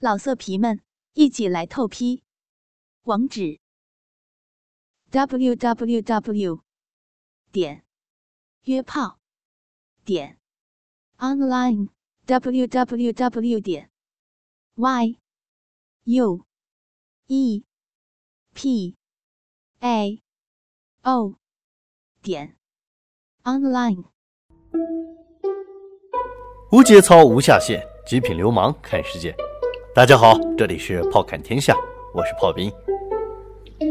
老色皮们，一起来透批！网址：w w w 点约炮点 online w w w 点 y u e p a o 点 online。无节操，无下限，极品流氓看世界。大家好，这里是炮侃天下，我是炮兵。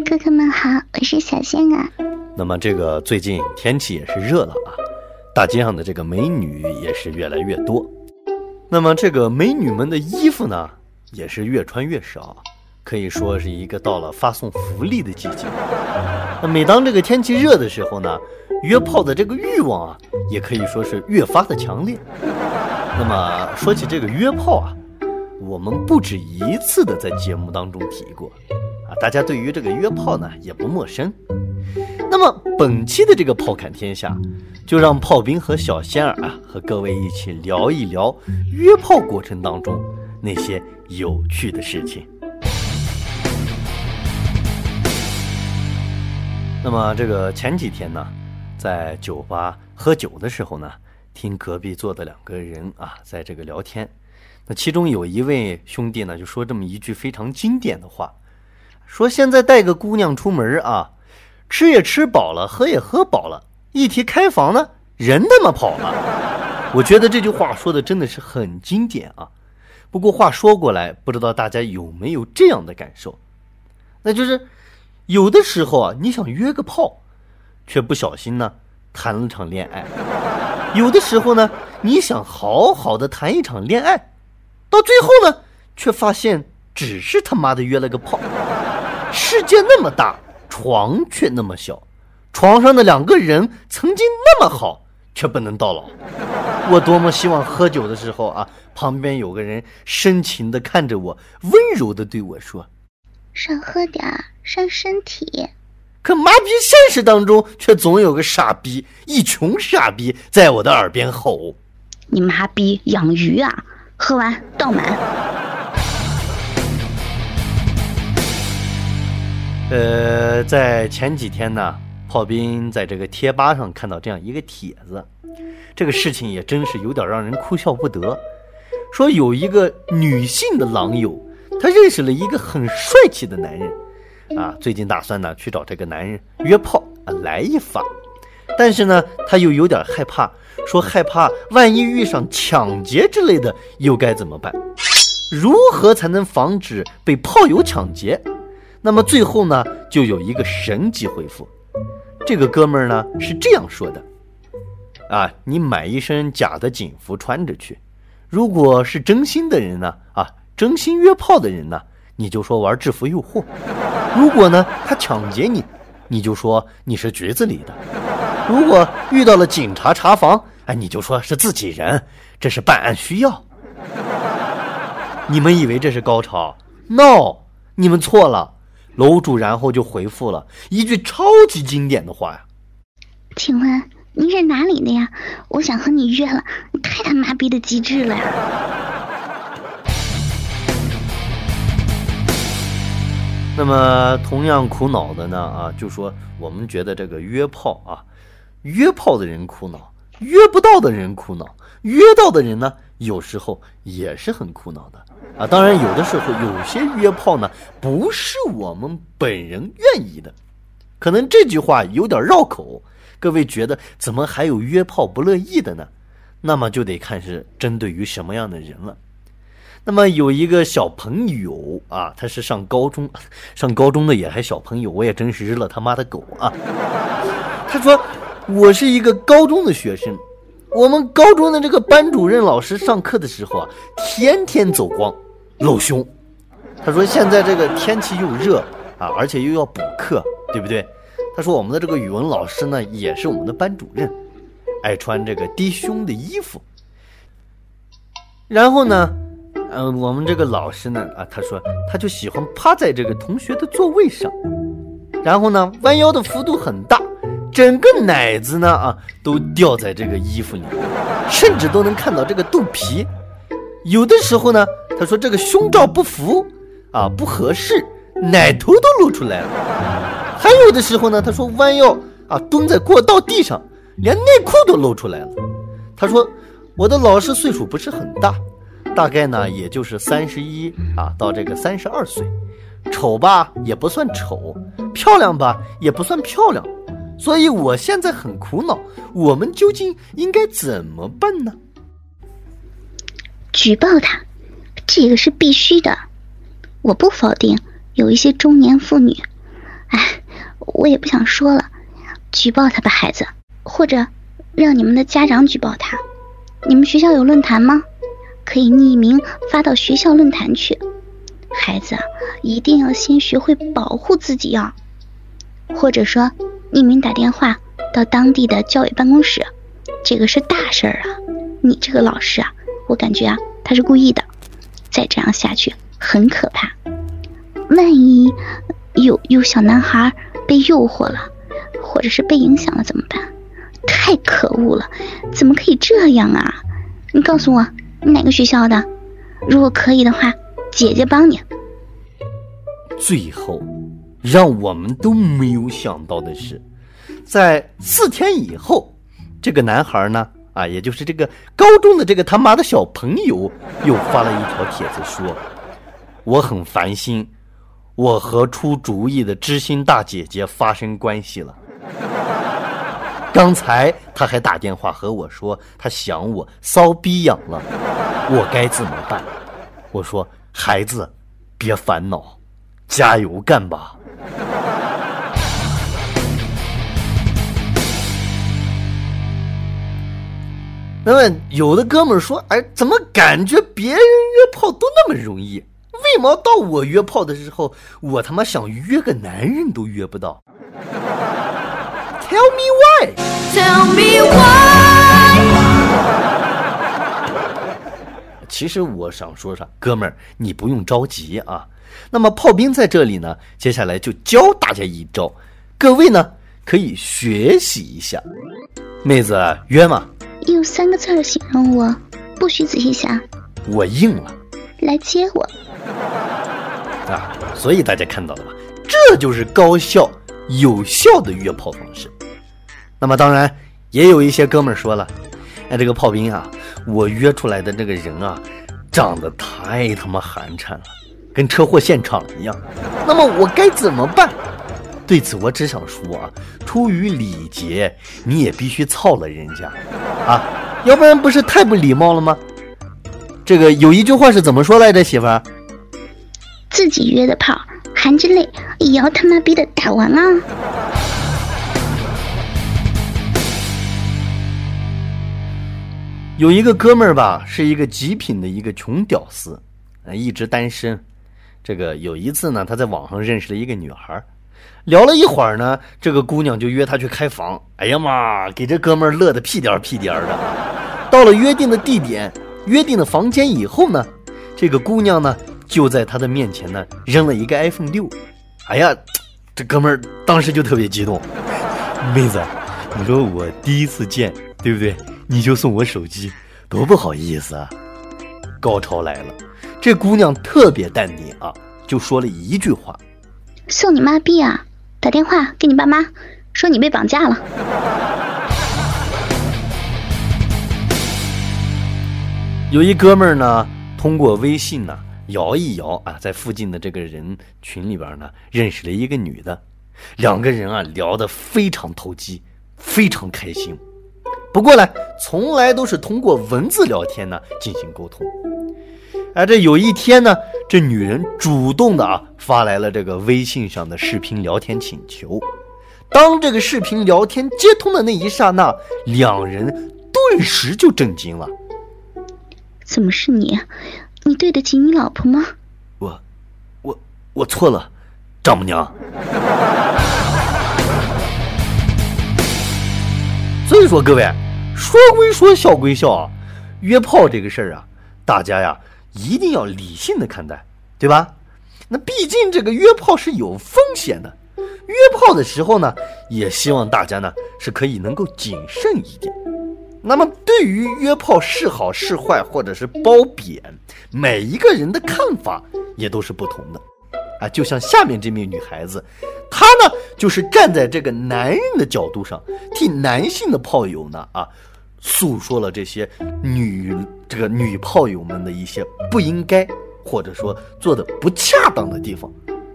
哥哥们好，我是小仙啊。那么这个最近天气也是热了啊，大街上的这个美女也是越来越多。那么这个美女们的衣服呢，也是越穿越少，可以说是一个到了发送福利的季节。那每当这个天气热的时候呢，约炮的这个欲望啊，也可以说是越发的强烈。那么说起这个约炮啊。我们不止一次的在节目当中提过，啊，大家对于这个约炮呢也不陌生。那么本期的这个炮侃天下，就让炮兵和小仙儿啊和各位一起聊一聊约炮过程当中那些有趣的事情。那么这个前几天呢，在酒吧喝酒的时候呢，听隔壁坐的两个人啊在这个聊天。那其中有一位兄弟呢，就说这么一句非常经典的话，说现在带个姑娘出门啊，吃也吃饱了，喝也喝饱了，一提开房呢，人他妈跑了。我觉得这句话说的真的是很经典啊。不过话说过来，不知道大家有没有这样的感受，那就是有的时候啊，你想约个炮，却不小心呢谈了场恋爱；有的时候呢，你想好好的谈一场恋爱。到最后呢，却发现只是他妈的约了个炮。世界那么大，床却那么小，床上的两个人曾经那么好，却不能到老。我多么希望喝酒的时候啊，旁边有个人深情的看着我，温柔的对我说：“少喝点儿，伤身体。”可麻痹，现实当中却总有个傻逼，一群傻逼在我的耳边吼：“你妈逼养鱼啊！”喝完倒满。呃，在前几天呢，炮兵在这个贴吧上看到这样一个帖子，这个事情也真是有点让人哭笑不得。说有一个女性的狼友，她认识了一个很帅气的男人，啊，最近打算呢去找这个男人约炮啊来一发，但是呢，他又有点害怕。说害怕，万一遇上抢劫之类的，又该怎么办？如何才能防止被炮友抢劫？那么最后呢，就有一个神级回复。这个哥们儿呢是这样说的：啊，你买一身假的警服穿着去。如果是真心的人呢，啊，真心约炮的人呢，你就说玩制服诱惑。如果呢他抢劫你，你就说你是局子里的。如果遇到了警察查房。哎，你就说是自己人，这是办案需要。你们以为这是高潮？No，你们错了。楼主然后就回复了一句超级经典的话呀：“请问您是哪里的呀？我想和你约了，你太他妈逼的机智了呀！”那么同样苦恼的呢？啊，就说我们觉得这个约炮啊，约炮的人苦恼。约不到的人苦恼，约到的人呢，有时候也是很苦恼的啊。当然，有的时候有些约炮呢，不是我们本人愿意的，可能这句话有点绕口。各位觉得怎么还有约炮不乐意的呢？那么就得看是针对于什么样的人了。那么有一个小朋友啊，他是上高中，上高中的也还小朋友，我也真是日了他妈的狗啊。他说。我是一个高中的学生，我们高中的这个班主任老师上课的时候啊，天天走光，露胸。他说现在这个天气又热啊，而且又要补课，对不对？他说我们的这个语文老师呢，也是我们的班主任，爱穿这个低胸的衣服。然后呢，嗯，我们这个老师呢，啊，他说他就喜欢趴在这个同学的座位上，然后呢，弯腰的幅度很大。整个奶子呢啊，都掉在这个衣服里，甚至都能看到这个肚皮。有的时候呢，他说这个胸罩不服啊，不合适，奶头都露出来了。还有的时候呢，他说弯腰啊，蹲在过道地上，连内裤都露出来了。他说我的老师岁数不是很大，大概呢也就是三十一啊到这个三十二岁，丑吧也不算丑，漂亮吧也不算漂亮。所以我现在很苦恼，我们究竟应该怎么办呢？举报他，这个是必须的。我不否定有一些中年妇女，哎，我也不想说了。举报他吧，孩子，或者让你们的家长举报他。你们学校有论坛吗？可以匿名发到学校论坛去。孩子一定要先学会保护自己啊，或者说。匿名打电话到当地的教委办公室，这个是大事儿啊！你这个老师啊，我感觉啊，他是故意的。再这样下去很可怕，万一有有小男孩被诱惑了，或者是被影响了怎么办？太可恶了！怎么可以这样啊？你告诉我，你哪个学校的？如果可以的话，姐姐帮你。最后。让我们都没有想到的是，在四天以后，这个男孩呢，啊，也就是这个高中的这个他妈的小朋友，又发了一条帖子说：“我很烦心，我和出主意的知心大姐姐发生关系了。刚才他还打电话和我说他想我，骚逼痒了，我该怎么办？”我说：“孩子，别烦恼。”加油干吧！那么有的哥们儿说：“哎，怎么感觉别人约炮都那么容易？为毛到我约炮的时候，我他妈想约个男人都约不到？”Tell me why. Tell me why. 其实我想说啥，哥们儿，你不用着急啊。那么炮兵在这里呢，接下来就教大家一招，各位呢可以学习一下。妹子约吗？用三个字儿形容我，不许仔细想。我硬了。来接我。啊，所以大家看到了吧？这就是高效有效的约炮方式。那么当然也有一些哥们儿说了，哎，这个炮兵啊，我约出来的这个人啊，长得太他妈寒碜了。跟车祸现场一样，那么我该怎么办？对此我只想说啊，出于礼节，你也必须操了人家啊，要不然不是太不礼貌了吗？这个有一句话是怎么说来着，媳妇儿？自己约的炮，含着泪也要他妈逼的打完啊！有一个哥们儿吧，是一个极品的一个穷屌丝，一直单身。这个有一次呢，他在网上认识了一个女孩，聊了一会儿呢，这个姑娘就约他去开房。哎呀妈，给这哥们儿乐得屁颠儿屁颠儿的。到了约定的地点、约定的房间以后呢，这个姑娘呢就在他的面前呢扔了一个 iPhone 六。哎呀，这哥们儿当时就特别激动。妹子，你说我第一次见，对不对？你就送我手机，多不好意思啊！高潮来了。这姑娘特别淡定啊，就说了一句话：“送你妈逼啊！打电话给你爸妈，说你被绑架了。”有一哥们儿呢，通过微信呢摇一摇啊，在附近的这个人群里边呢，认识了一个女的，两个人啊聊得非常投机，非常开心。不过呢，从来都是通过文字聊天呢进行沟通。哎，这有一天呢，这女人主动的啊发来了这个微信上的视频聊天请求。当这个视频聊天接通的那一刹那，两人顿时就震惊了。怎么是你？你对得起你老婆吗？我，我，我错了，丈母娘。所以说，各位，说归说，笑归笑啊，约炮这个事儿啊，大家呀。一定要理性的看待，对吧？那毕竟这个约炮是有风险的，约炮的时候呢，也希望大家呢是可以能够谨慎一点。那么对于约炮是好是坏，或者是褒贬，每一个人的看法也都是不同的。啊，就像下面这名女孩子，她呢就是站在这个男人的角度上，替男性的炮友呢啊，诉说了这些女这个女炮友们的一些不应该或者说做的不恰当的地方。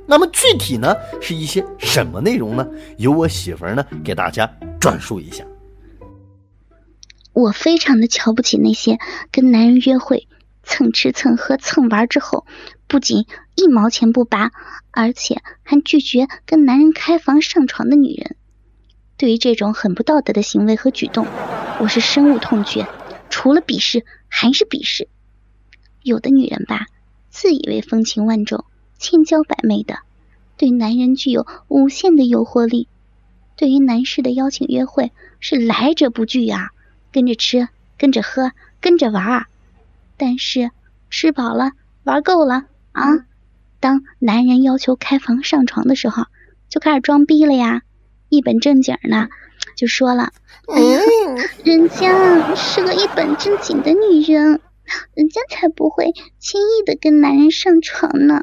那么具体呢是一些什么内容呢？由我媳妇儿呢给大家转述一下。我非常的瞧不起那些跟男人约会。蹭吃蹭喝蹭玩之后，不仅一毛钱不拔，而且还拒绝跟男人开房上床的女人。对于这种很不道德的行为和举动，我是深恶痛绝。除了鄙视，还是鄙视。有的女人吧，自以为风情万种、千娇百媚的，对男人具有无限的诱惑力。对于男士的邀请约会，是来者不拒啊，跟着吃，跟着喝，跟着玩儿。但是吃饱了玩够了啊！当男人要求开房上床的时候，就开始装逼了呀！一本正经呢就说了：“哎呀，人家是个一本正经的女人，人家才不会轻易的跟男人上床呢！”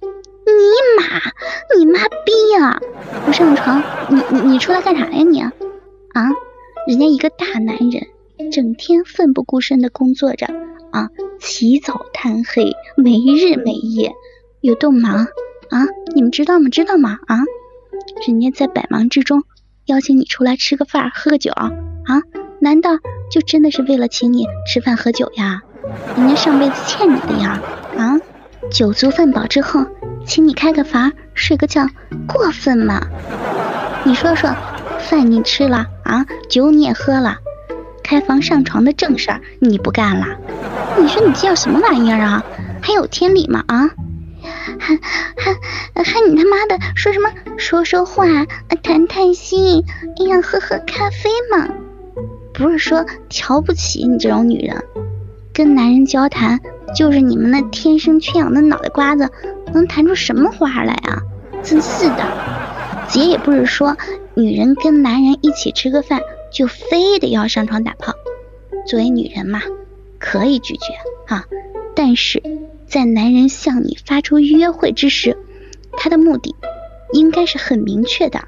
尼玛，你妈逼呀！不上床，你你你出来干啥呀你？啊，人家一个大男人，整天奋不顾身的工作着。啊，起早贪黑，没日没夜，有多忙啊？你们知道吗？知道吗？啊，人家在百忙之中邀请你出来吃个饭、喝个酒啊？难道就真的是为了请你吃饭喝酒呀？人家上辈子欠你的呀？啊，酒足饭饱之后，请你开个房、睡个觉，过分吗？你说说，饭你吃了啊，酒你也喝了。开房上床的正事儿你不干了？你说你叫什么玩意儿啊？还有天理吗？啊？还还还你他妈的说什么说说话谈谈心，哎呀喝喝咖啡嘛？不是说瞧不起你这种女人，跟男人交谈就是你们那天生缺氧的脑袋瓜子能谈出什么话来啊？真是的，姐也不是说女人跟男人一起吃个饭。就非得要上床打炮，作为女人嘛，可以拒绝啊。但是在男人向你发出约会之时，他的目的应该是很明确的。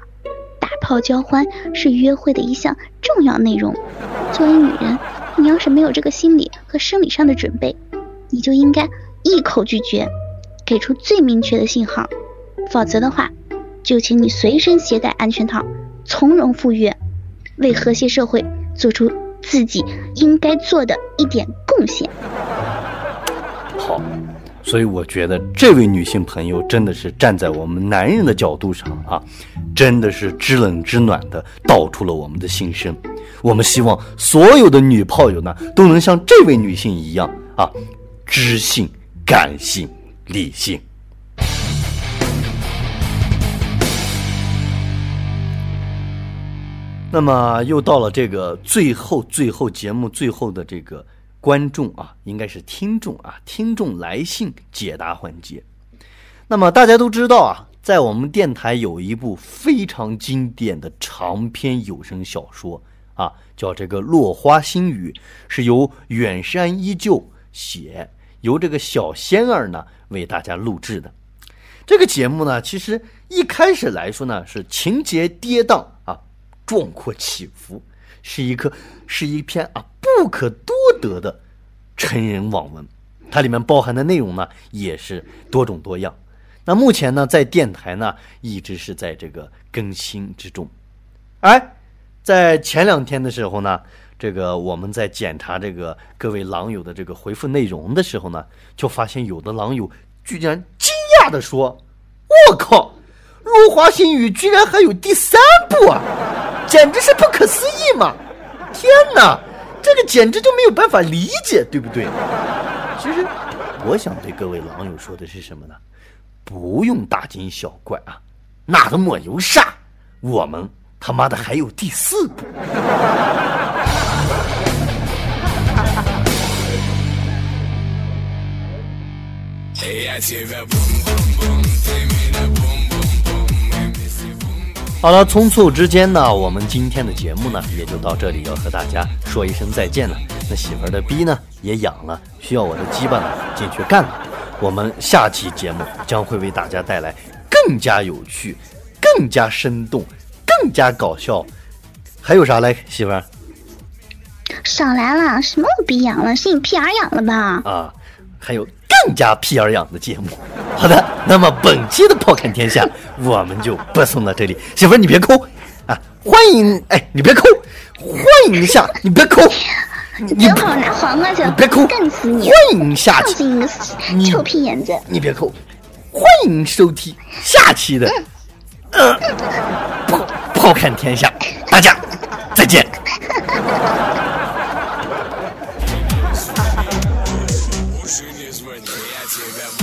打炮交欢是约会的一项重要内容。作为女人，你要是没有这个心理和生理上的准备，你就应该一口拒绝，给出最明确的信号。否则的话，就请你随身携带安全套，从容赴约。为和谐社会做出自己应该做的一点贡献。所以我觉得这位女性朋友真的是站在我们男人的角度上啊，真的是知冷知暖的道出了我们的心声。我们希望所有的女炮友呢，都能像这位女性一样啊，知性、感性、理性。那么又到了这个最后、最后节目最后的这个观众啊，应该是听众啊，听众来信解答环节。那么大家都知道啊，在我们电台有一部非常经典的长篇有声小说啊，叫这个《落花心语》，是由远山依旧写，由这个小仙儿呢为大家录制的。这个节目呢，其实一开始来说呢，是情节跌宕啊。壮阔起伏，是一个是一篇啊不可多得的成人网文，它里面包含的内容呢也是多种多样。那目前呢在电台呢一直是在这个更新之中。哎，在前两天的时候呢，这个我们在检查这个各位狼友的这个回复内容的时候呢，就发现有的狼友居然惊讶的说：“我靠，《落花心语》居然还有第三部啊！”简直是不可思议嘛！天哪，这个简直就没有办法理解，对不对？其实，我想对各位狼友说的是什么呢？不用大惊小怪啊，那都没有啥，我们他妈的还有第四部。好了，匆促之间呢，我们今天的节目呢也就到这里，要和大家说一声再见了。那媳妇儿的逼呢也痒了，需要我的鸡巴呢进去干了。我们下期节目将会为大家带来更加有趣、更加生动、更加搞笑。还有啥嘞，媳妇儿？少来了，什么我逼痒了？是你屁眼痒了吧？啊，还有更加屁眼痒的节目。好的，那么本期的炮看天下我们就播送到这里。媳妇儿你别抠啊，欢迎哎，你别抠，欢迎下，你别抠，你别跑拿黄瓜去，别抠，干死你！欢迎下期，你臭屁眼子！你别抠，欢迎收听下期的呃炮炮看天下，大家再见。哥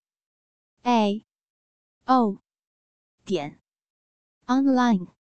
a. O. 点。Online。